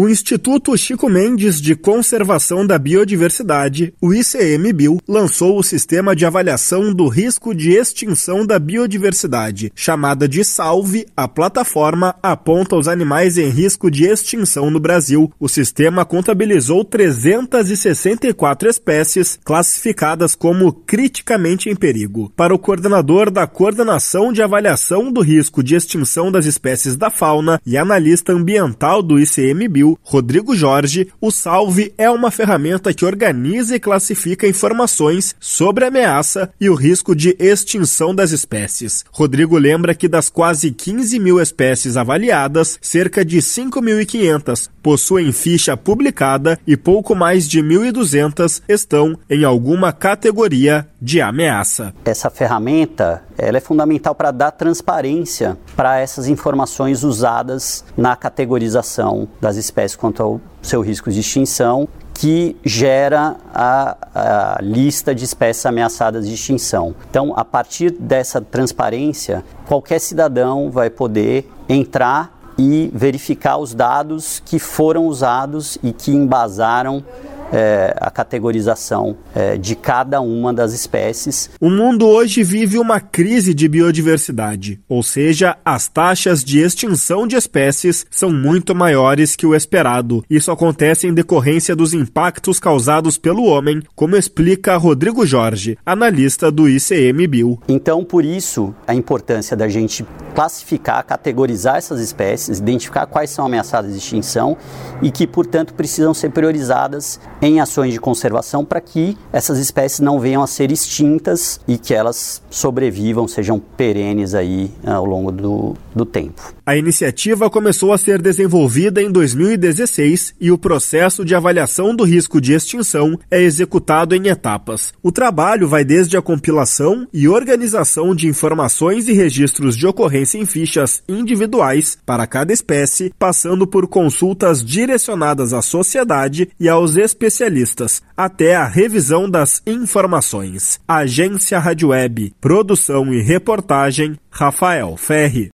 O Instituto Chico Mendes de Conservação da Biodiversidade, o ICMBio, lançou o sistema de avaliação do risco de extinção da biodiversidade, chamada de SALVE. A plataforma aponta os animais em risco de extinção no Brasil. O sistema contabilizou 364 espécies classificadas como criticamente em perigo. Para o coordenador da Coordenação de Avaliação do Risco de Extinção das Espécies da Fauna e analista ambiental do ICMBio, Rodrigo Jorge, o Salve é uma ferramenta que organiza e classifica informações sobre a ameaça e o risco de extinção das espécies. Rodrigo lembra que das quase 15 mil espécies avaliadas, cerca de 5.500 possuem ficha publicada e pouco mais de 1.200 estão em alguma categoria de ameaça. Essa ferramenta ela é fundamental para dar transparência para essas informações usadas na categorização das espécies quanto ao seu risco de extinção, que gera a, a, lista de espécies ameaçadas de extinção. Então, a partir dessa transparência, qualquer cidadão vai poder entrar e verificar os dados que foram usados e que embasaram é, a categorização é, de cada uma das espécies. O mundo hoje vive uma crise de biodiversidade, ou seja, as taxas de extinção de espécies são muito maiores que o esperado. Isso acontece em decorrência dos impactos causados pelo homem, como explica Rodrigo Jorge, analista do ICMBio. Então, por isso, a importância da gente classificar, categorizar essas espécies, identificar quais são ameaçadas de extinção e que, portanto, precisam ser priorizadas em ações de conservação para que essas espécies não venham a ser extintas e que elas sobrevivam, sejam perenes aí eh, ao longo do, do tempo. A iniciativa começou a ser desenvolvida em 2016 e o processo de avaliação do risco de extinção é executado em etapas. O trabalho vai desde a compilação e organização de informações e registros de ocorrência em fichas individuais para cada espécie, passando por consultas direcionadas à sociedade e aos especialistas até a revisão das informações. Agência Rádio Web, produção e reportagem, Rafael Ferri.